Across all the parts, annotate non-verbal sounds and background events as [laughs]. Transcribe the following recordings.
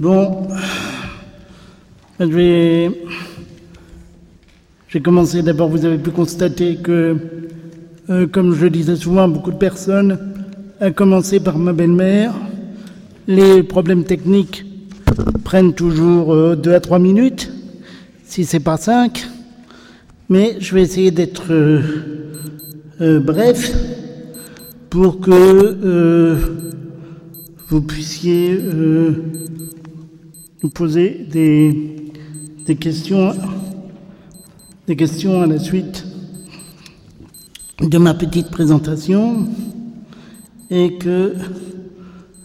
Bon, je vais, j'ai commencé. D'abord, vous avez pu constater que, euh, comme je le disais souvent, beaucoup de personnes, à commencer par ma belle-mère, les problèmes techniques prennent toujours euh, deux à trois minutes, si c'est pas cinq, mais je vais essayer d'être euh, euh, bref pour que vous puissiez nous poser des, des questions, des questions à la suite de ma petite présentation et que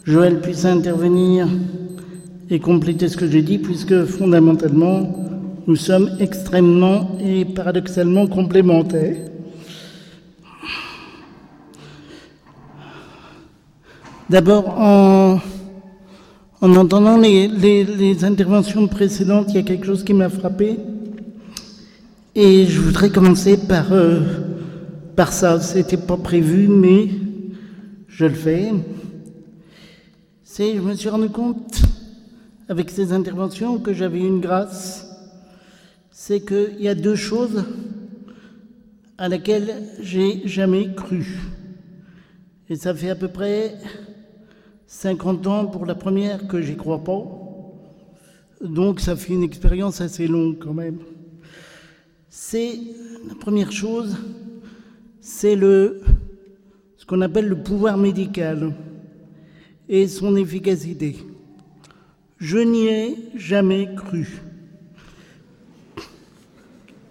Joël puisse intervenir et compléter ce que j'ai dit, puisque fondamentalement, nous sommes extrêmement et paradoxalement complémentaires. D'abord, en, en entendant les, interventions précédentes, il y a quelque chose qui m'a frappé. Et je voudrais commencer par, euh, par ça. C'était pas prévu, mais je le fais. C'est, je me suis rendu compte, avec ces interventions, que j'avais une grâce. C'est qu'il y a deux choses à laquelle j'ai jamais cru. Et ça fait à peu près 50 ans pour la première que j'y crois pas. Donc ça fait une expérience assez longue quand même. C'est la première chose, c'est le ce qu'on appelle le pouvoir médical et son efficacité. Je n'y ai jamais cru.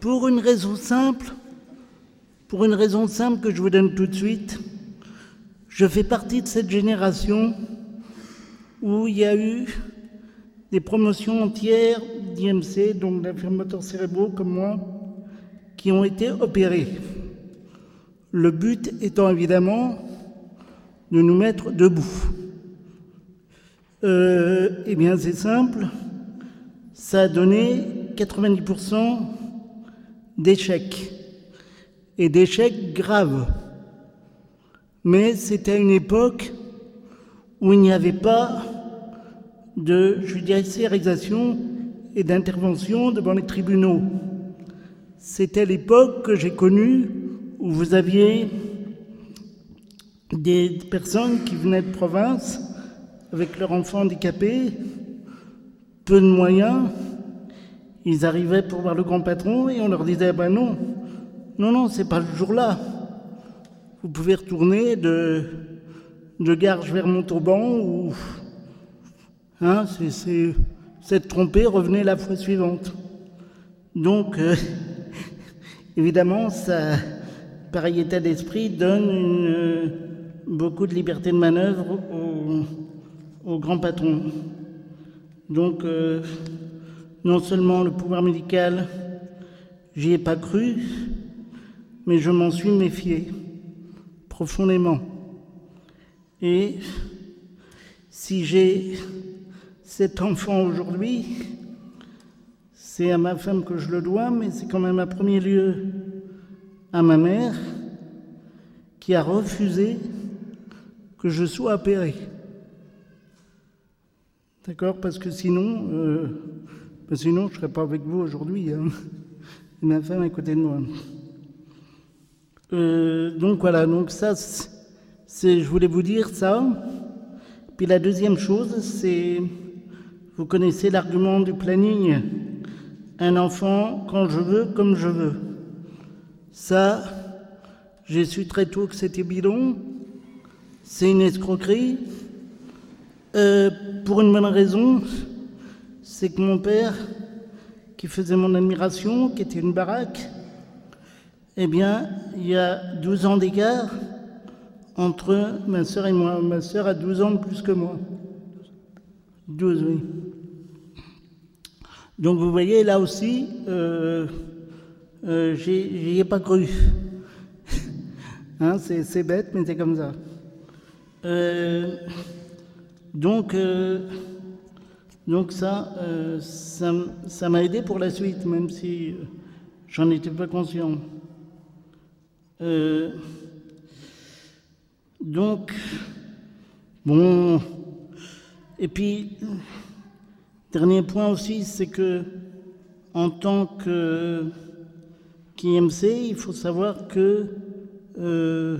Pour une raison simple, pour une raison simple que je vous donne tout de suite, je fais partie de cette génération où il y a eu des promotions entières d'IMC, donc d'infirmateurs cérébraux comme moi, qui ont été opérés. Le but étant évidemment de nous mettre debout. Euh, eh bien, c'est simple, ça a donné 90% d'échecs, et d'échecs graves. Mais c'était une époque où il n'y avait pas de judiciarisation et d'intervention devant les tribunaux. C'était l'époque que j'ai connue où vous aviez des personnes qui venaient de province avec leurs enfants handicapés, peu de moyens, ils arrivaient pour voir le grand patron et on leur disait ben non, non, non, c'est pas ce jour-là. Vous pouvez retourner de, de Garges vers Montauban ou. Hein, c'est, tromper, revenez la fois suivante. Donc, euh, [laughs] évidemment, ça, pareil état d'esprit donne euh, beaucoup de liberté de manœuvre au, au grand patron. Donc, euh, non seulement le pouvoir médical, j'y ai pas cru, mais je m'en suis méfié profondément. Et si j'ai cet enfant aujourd'hui, c'est à ma femme que je le dois, mais c'est quand même à premier lieu à ma mère qui a refusé que je sois opéré. D'accord? Parce que sinon, euh, sinon je ne serais pas avec vous aujourd'hui. Hein. Ma femme est à côté de moi. Euh, donc voilà, donc ça, je voulais vous dire ça. Puis la deuxième chose, c'est, vous connaissez l'argument du planning. Un enfant quand je veux, comme je veux. Ça, j'ai su très tôt que c'était bidon. C'est une escroquerie. Euh, pour une bonne raison, c'est que mon père, qui faisait mon admiration, qui était une baraque, eh bien, il y a 12 ans d'écart entre ma sœur et moi. Ma sœur a 12 ans plus que moi. 12, oui. Donc vous voyez, là aussi, euh, euh, j'y ai pas cru. hein, c'est bête, mais c'est comme ça. Euh, donc, euh, donc ça, euh, ça, ça m'a aidé pour la suite, même si j'en étais pas conscient. Euh, donc, bon, et puis, Dernier point aussi, c'est que en tant que qu'IMC, il faut savoir que euh,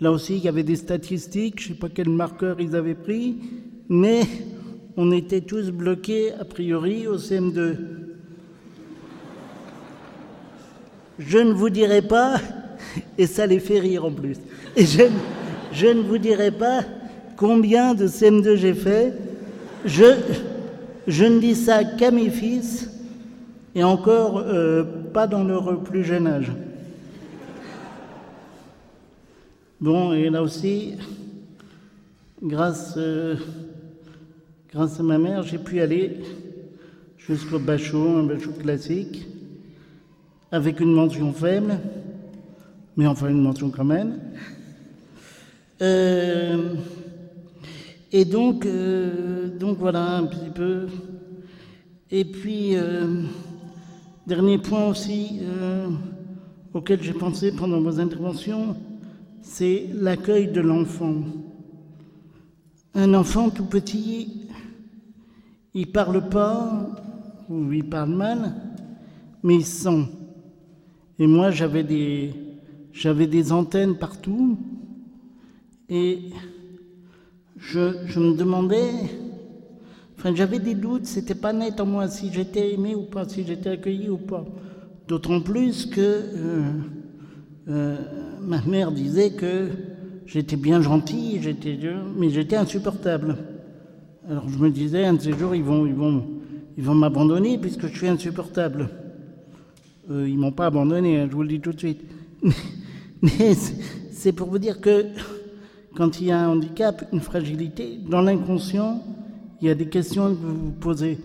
là aussi, il y avait des statistiques, je ne sais pas quel marqueur ils avaient pris, mais on était tous bloqués a priori au CM2. Je ne vous dirai pas, et ça les fait rire en plus, et je, ne vous dirai pas combien de CM2 j'ai fait. Je, je ne dis ça qu'à mes fils, et encore euh, pas dans leur plus jeune âge. Bon, et là aussi, grâce, euh, grâce à ma mère, j'ai pu aller jusqu'au bachot, un bachot classique, avec une mention faible, mais enfin une mention quand même. Euh, et donc, euh, donc voilà un petit peu. Et puis, euh, dernier point aussi auquel j'ai pensé pendant vos interventions, c'est l'accueil de l'enfant. Un enfant tout petit, il parle pas ou il parle mal, mais il sent. Et moi, j'avais des, j'avais des antennes partout et je, me demandais, enfin j'avais des doutes, c'était pas net en moi si j'étais aimé ou pas, si j'étais accueilli ou pas. D'autant plus que euh, euh, ma mère disait que j'étais bien gentil, j'étais, mais j'étais insupportable. Alors je me disais, un de ces jours, ils vont, ils vont, ils vont m'abandonner puisque je suis insupportable. Euh, ils m'ont pas abandonné, hein, je vous le dis tout de suite. [laughs] Mais c'est pour vous dire que quand il y a un handicap, une fragilité, dans l'inconscient, il y a des questions que vous vous posez.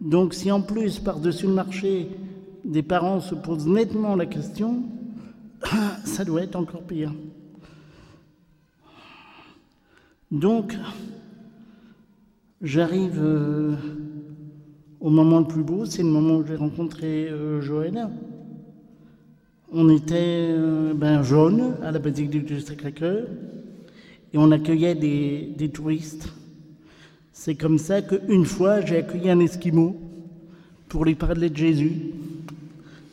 Donc si en plus, par-dessus le marché, des parents se posent nettement la question, [coughs] ça doit être encore pire. Donc, j'arrive euh, au moment le plus beau, c'est le moment où j'ai rencontré euh. On était euh, ben, jaunes à la basilique du Sacré-Cœur et on accueillait des, touristes. C'est comme ça qu'une fois, j'ai accueilli un Esquimau pour lui parler de Jésus.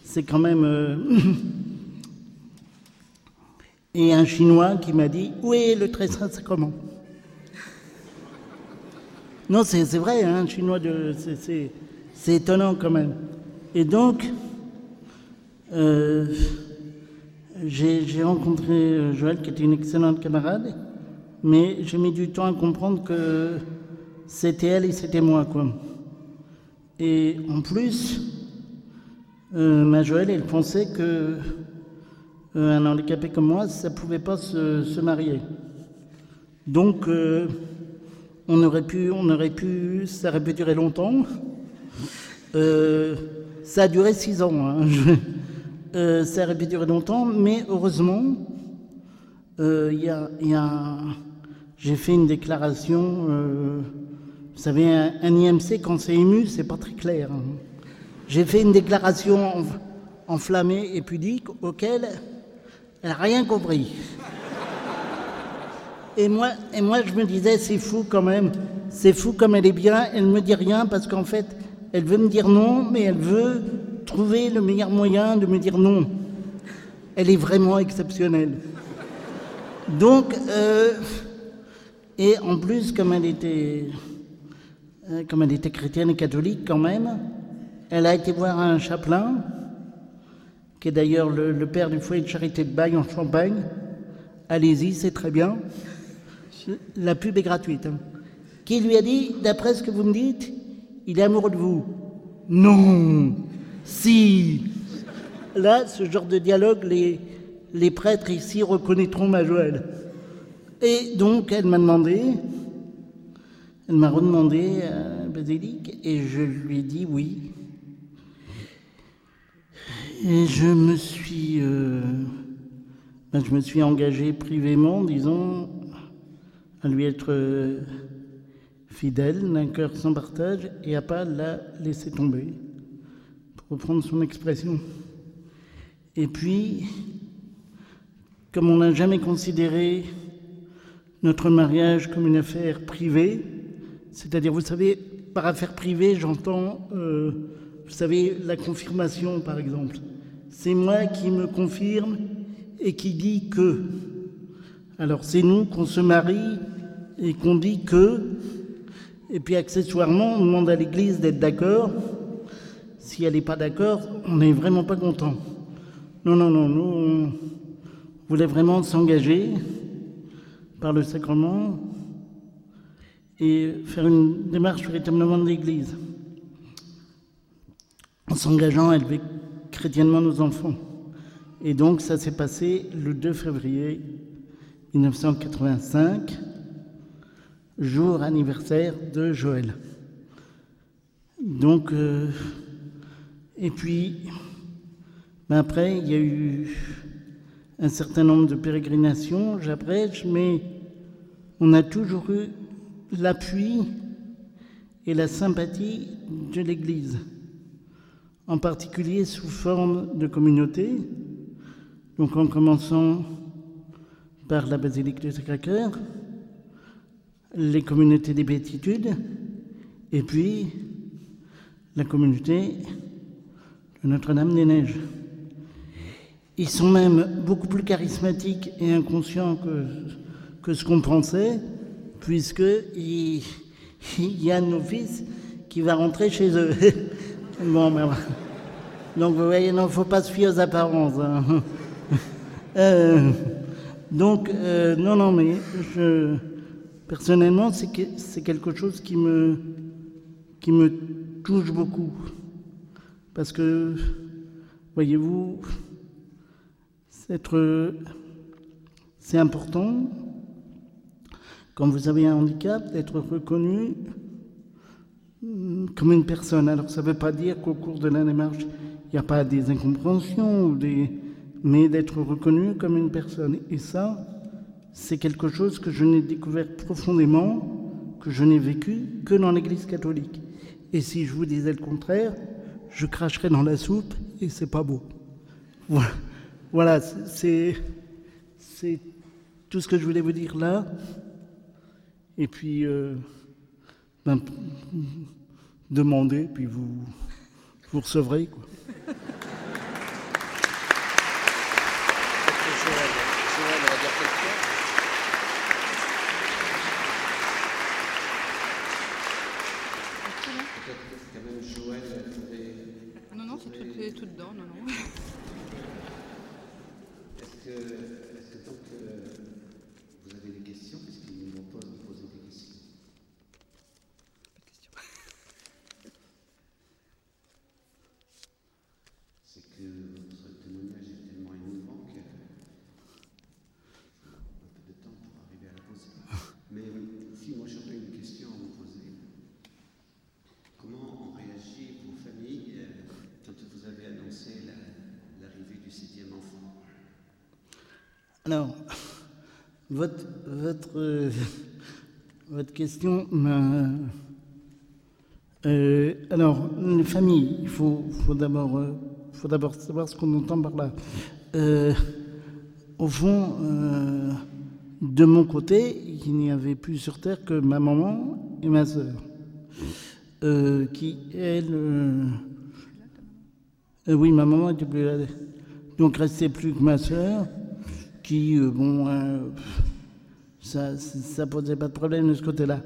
C'est quand même... euh, [laughs] et un Chinois qui m'a dit Où est le très saint sacrement? Non, c'est vrai, hein, un Chinois, de, c'est étonnant quand même. Et donc, euh, j'ai rencontré euh, Joël, qui était une excellente camarade, mais j'ai mis du temps à comprendre que c'était elle et c'était moi, quoi. Et en plus, euh, ma Joël, elle pensait que un handicapé comme moi, ça pouvait pas se, se marier. Donc, on aurait pu, on aurait pu, ça aurait pu durer longtemps. Ça a duré six ans. hein. [laughs] Euh, ça aurait pu durer longtemps, mais heureusement, euh, j'ai fait une déclaration. euh, vous savez, un, IMC, quand c'est ému, c'est pas très clair. hein. J'ai fait une déclaration enf- enflammée et pudique auquel elle n'a rien compris. Et moi, et moi, je me disais, c'est fou quand même, c'est fou comme elle est bien, elle me dit rien parce qu'en fait, elle veut me dire non, mais elle veut trouver le meilleur moyen de me dire non. Elle est vraiment exceptionnelle. Donc, euh, et en plus, comme elle était, euh, comme elle était chrétienne et catholique quand même, elle a été voir un chapelain, qui est d'ailleurs le, père du foyer de charité de Bagne en Champagne. Allez-y, c'est très bien. La pub est gratuite. hein. Qui lui a dit, d'après ce que vous me dites, il est amoureux de vous. Non, si. Là, ce genre de dialogue, les, prêtres ici reconnaîtront ma Joël. Et donc, elle m'a demandé, elle m'a redemandé à la basilique, et je lui ai dit oui. Et je me suis, euh, ben, engagé privément, disons, à lui être euh, fidèle, d'un cœur sans partage, et à pas la laisser tomber, reprendre son expression. Et puis, comme on n'a jamais considéré notre mariage comme une affaire privée, c'est-à-dire, vous savez, par affaire privée, j'entends, euh, vous savez, la confirmation par exemple. C'est moi qui me confirme et qui dit que. Alors c'est nous qu'on se marie et qu'on dit que. Et puis accessoirement, on demande à l'Église d'être d'accord. Si elle n'est pas d'accord, on n'est vraiment pas content. Non, non, non, nous, on voulait vraiment s'engager par le sacrement et faire une démarche véritablement de l'Église, en s'engageant à élever chrétiennement nos enfants. Et donc ça s'est passé le 2 février 1985, jour anniversaire de Joël. Donc, euh, et puis, ben après, il y a eu un certain nombre de pérégrinations, j'abrège, mais on a toujours eu l'appui et la sympathie de l'Église, en particulier sous forme de communauté, donc en commençant par la basilique du Sacré-Cœur, les communautés des béatitudes, et puis la communauté de Notre-Dame-des-Neiges. Ils sont même beaucoup plus charismatiques et inconscients que, ce qu'on pensait, puisqu'il il y a un fils qui va rentrer chez eux. [laughs] bon, ben, donc vous voyez, il ne faut pas se fier aux apparences. Hein. [laughs] Euh, donc, euh, non, non, mais personnellement, c'est quelque chose qui me touche beaucoup. Parce que, voyez-vous, c'est important quand vous avez un handicap, d'être reconnu mm, comme une personne. Alors ça ne veut pas dire qu'au cours de la démarche, il n'y a pas des incompréhensions, mais d'être reconnu comme une personne. Et ça, c'est quelque chose que je n'ai découvert profondément, que je n'ai vécu que dans l'Église catholique. Et si je vous disais le contraire, je cracherais dans la soupe et c'est pas beau. Voilà, c'est tout ce que je voulais vous dire là. Et puis, euh, ben, demandez, puis vous, recevrez. Non, non, c'est tout, tout dedans, non, non. Est-ce que, est-ce que donc euh, vous avez des questions Puisqu'ils nous proposent de poser des questions. C'est que votre témoignage est tellement émouvant que un peu de temps pour arriver à la poser. Mais si moi j'aurais une question à vous poser, comment ont réagi vos familles euh, quand vous avez annoncé la- l'arrivée du septième enfant Alors, votre, votre, euh, votre question m'a. Euh, alors, les familles, il faut, euh, faut d'abord savoir ce qu'on entend par là. Au fond, de mon côté, il n'y avait plus sur Terre que ma maman et ma sœur, qui, euh, oui, ma maman était plus là. Donc, restait plus que ma sœur, euh, bon, euh, ça, ça posait pas de problème de ce côté-là.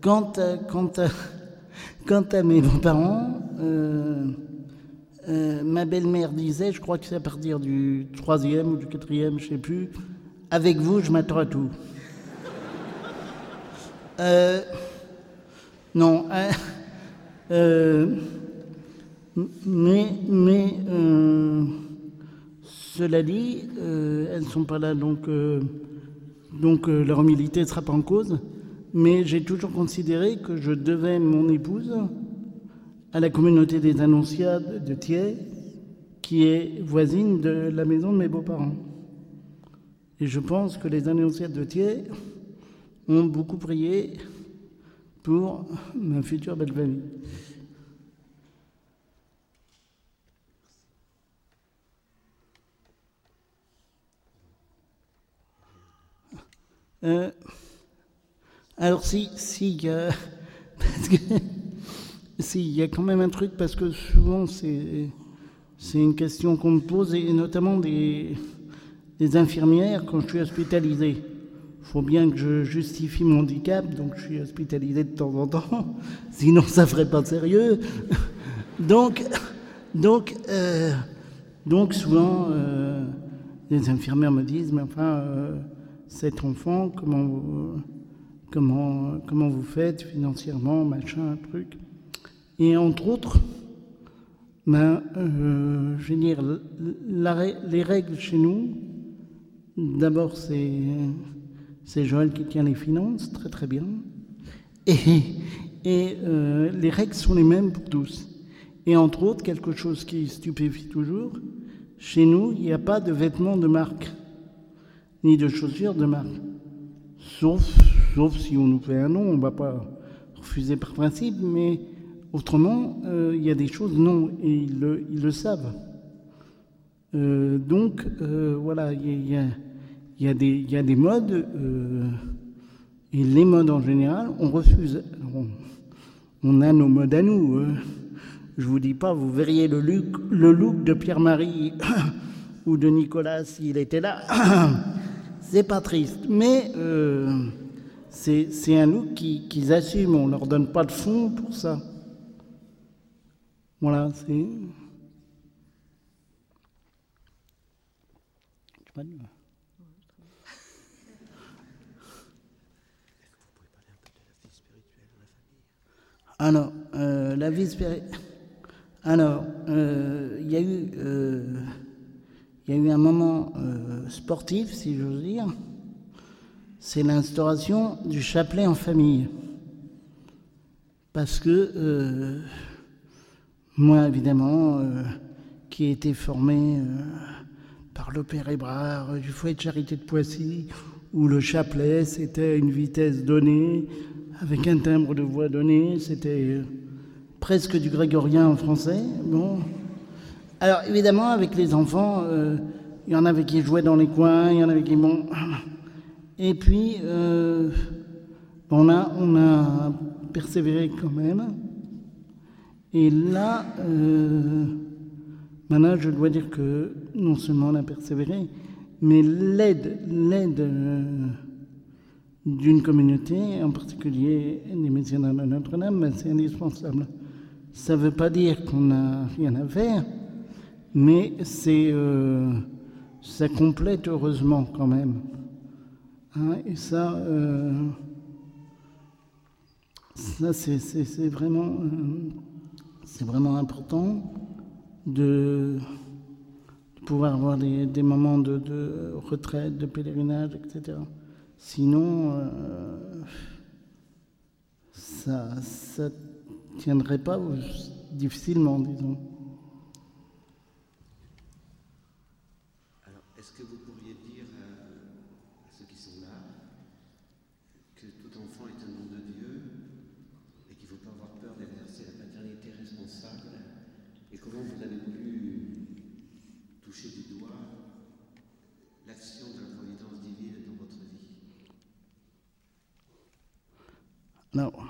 Quant à, quant à, [laughs] quant à mes beaux-parents, euh, ma belle-mère disait, je crois que c'est à partir du troisième ou du quatrième, je sais plus, avec vous, je m'attends à tout. Non, euh, mais, mais cela dit, euh, elles ne sont pas là, donc, euh, euh, leur humilité ne sera pas en cause. Mais j'ai toujours considéré que je devais mon épouse à la communauté des Annonciades de Thiers, qui est voisine de la maison de mes beaux-parents. Et je pense que les Annonciades de Thiers ont beaucoup prié pour ma future belle Euh, alors si, [laughs] [laughs] si, il y a quand même un truc parce que souvent c'est une question qu'on me pose et notamment des, infirmières quand je suis hospitalisé. Il faut bien que je justifie mon handicap, donc je suis hospitalisé de temps en temps, [laughs] sinon ça ferait pas sérieux. donc, donc, euh, donc souvent, euh, les infirmières me disent, mais enfin, cet enfant, comment vous, comment, vous faites financièrement, machin, truc. Et entre autres, ben, euh, je veux dire, les règles chez nous, d'abord c'est, c'est Joël qui tient les finances, très très bien. Et, et euh, les règles sont les mêmes pour tous. Et entre autres, quelque chose qui stupéfie toujours, chez nous, il n'y a pas de vêtements de marque, ni de chaussures de marque. Sauf, sauf si on nous fait un nom, on ne va pas refuser par principe, mais autrement, euh, il y a des choses non, et ils le, savent. Euh, donc, euh, voilà, il y a, y, a des, y a des modes, et les modes en général, on refuse. On, on a nos modes à nous. hein. Je vous dis pas, vous verriez le look, le look de Pierre-Marie [coughs] ou de Nicolas s'il était là. [coughs] C'est pas triste, mais euh, c'est un look qui- qu'ils assument. On leur donne pas de fonds pour ça. Voilà, c'est. Alors, euh, la vie spirituelle. Alors, euh, il y a eu, euh, il y a eu un moment euh, sportif, si j'ose dire. C'est l'instauration du chapelet en famille. Parce que euh, moi, évidemment, euh, qui ai été formé par le père Hébrard du foyer de charité de Poissy, où le chapelet, c'était une vitesse donnée, avec un timbre de voix donné, c'était presque du grégorien en français. Bon. Alors, évidemment, avec les enfants, euh, il y en avait qui jouaient dans les coins, il y en avait qui... Bon. [clears throat] Et puis, euh, on, a, persévéré quand même. Et là, euh, maintenant, je dois dire que non seulement on a persévéré, mais l'aide, d'une communauté, en particulier des mécénats de Notre-Dame, ben, c'est indispensable. Ça ne veut pas dire qu'on n'a rien à faire, mais c'est, euh, ça complète heureusement quand même. Hein, et ça, euh, ça c'est, vraiment, euh, c'est vraiment important de, pouvoir avoir des, moments de, de retraite, de pèlerinage, etc. Sinon, ça ne tiendrait pas, difficilement, disons. Alors, est-ce que vous pourriez dire à, à ceux qui sont là que tout enfant est un nom de Dieu et qu'il ne faut pas avoir peur d'exercer la paternité responsable Et comment vous avez pu toucher du doigt l'action de la providence divine dans votre vie Alors,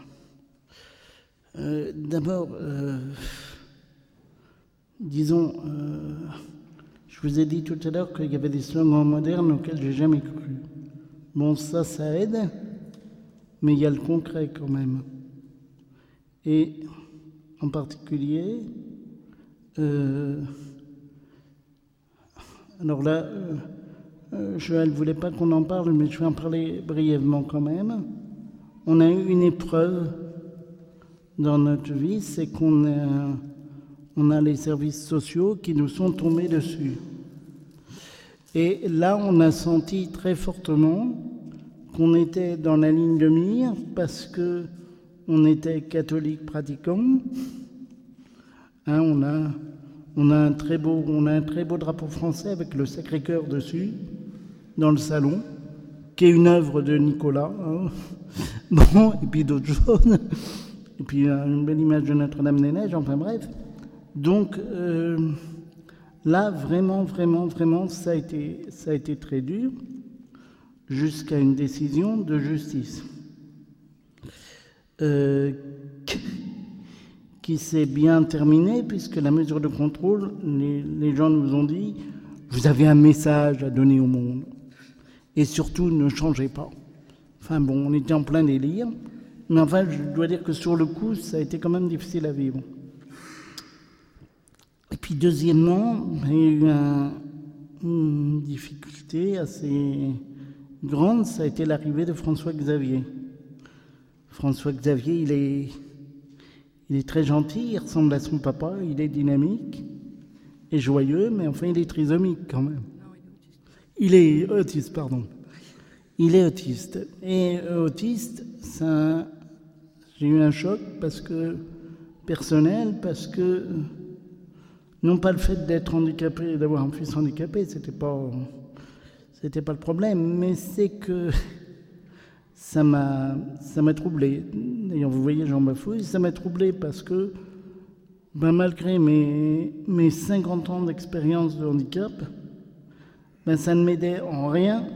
euh, d'abord, euh, disons, euh, je vous ai dit tout à l'heure qu'il y avait des slogans modernes auxquels j'ai jamais cru. Bon, ça, ça aide, mais il y a le concret quand même. Et en particulier, euh, alors là, Joël ne voulait pas qu'on en parle, mais je vais en parler brièvement quand même. On a eu une épreuve dans notre vie, c'est qu'on a, les services sociaux qui nous sont tombés dessus. Et là, on a senti très fortement qu'on était dans la ligne de mire parce que on était catholique pratiquant. Hein, on a un très beau drapeau français avec le Sacré-Cœur dessus, dans le salon, qui est une œuvre de Nicolas. hein. [laughs] Bon, et puis d'autres choses. Et puis euh, une belle image de Notre-Dame-des-Neiges, enfin bref. Donc euh, là, vraiment, vraiment, vraiment, ça a été, très dur, jusqu'à une décision de justice. Euh, qui s'est bien terminé, puisque la mesure de contrôle, les gens nous ont dit, vous avez un message à donner au monde. Et surtout, ne changez pas. Enfin bon, on était en plein délire. Mais enfin, je dois dire que sur le coup, ça a été quand même difficile à vivre. Et puis deuxièmement, il y a eu un- une difficulté assez grande, ça a été l'arrivée de François Xavier. François Xavier, il est, il est très gentil, il ressemble à son papa, il est dynamique et joyeux, mais enfin il est trisomique quand même. Il est autiste, pardon. Il est autiste. Et euh, autiste, ça, j'ai eu un choc parce que personnel, parce que non pas le fait d'être handicapé, d'avoir un fils handicapé, c'était pas, c'était pas le problème, mais c'est que [laughs] ça m'a, ça m'a troublé. D'ailleurs, vous voyez, Jean Bafouille, ça m'a troublé parce que, ben, malgré mes, mes 50 ans d'expérience de handicap, ben, ça ne m'aidait en rien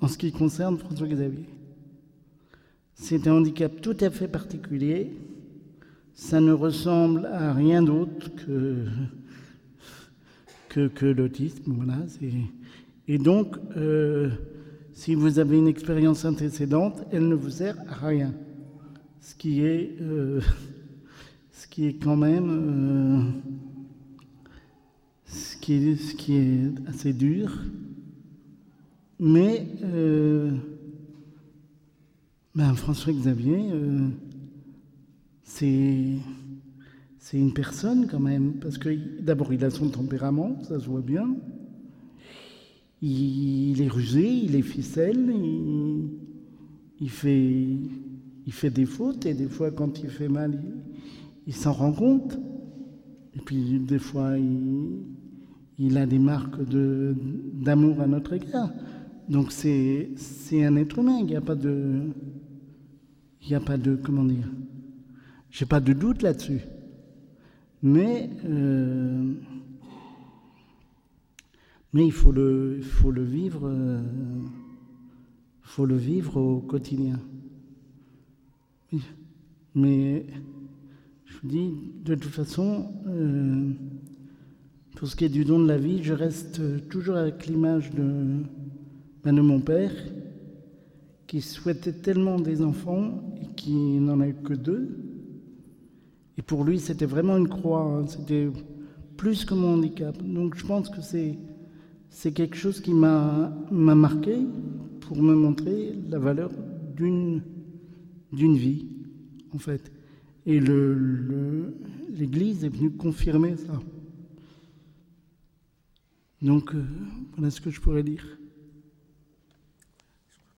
en ce qui concerne François Xavier. C'est un handicap tout à fait particulier. Ça ne ressemble à rien d'autre que, que, l'autisme. Voilà, et donc, euh, si vous avez une expérience antécédente, elle ne vous sert à rien. Ce qui est, euh, ce qui est quand même euh, qui ce qui est assez dur. Mais euh, ben, François Xavier, euh, c'est une personne quand même, parce que d'abord il a son tempérament, ça se voit bien. Il, est rusé, il est ficelle, il, il fait, il fait des fautes et des fois quand il fait mal, il, il s'en rend compte. Et puis des fois il, il a des marques d'amour à notre égard. Donc c'est un être humain, il n'y a pas de... Il n'y a pas de... Comment dire J'ai pas de doute là-dessus. Mais... euh, il faut le, faut le vivre... euh, faut le vivre au quotidien. Mais je vous dis, de toute façon, euh, pour ce qui est du don de la vie, je reste toujours avec l'image de, ben, de mon père, qui souhaitait tellement des enfants et qui n'en a eu que deux. Et pour lui, c'était vraiment une croix, hein, c'était plus que mon handicap. Donc je pense que c'est, quelque chose qui m'a, m'a marqué pour me montrer la valeur d'une, vie, en fait. Et le- l'Église est venue confirmer ça. Donc, euh, voilà ce que je pourrais dire.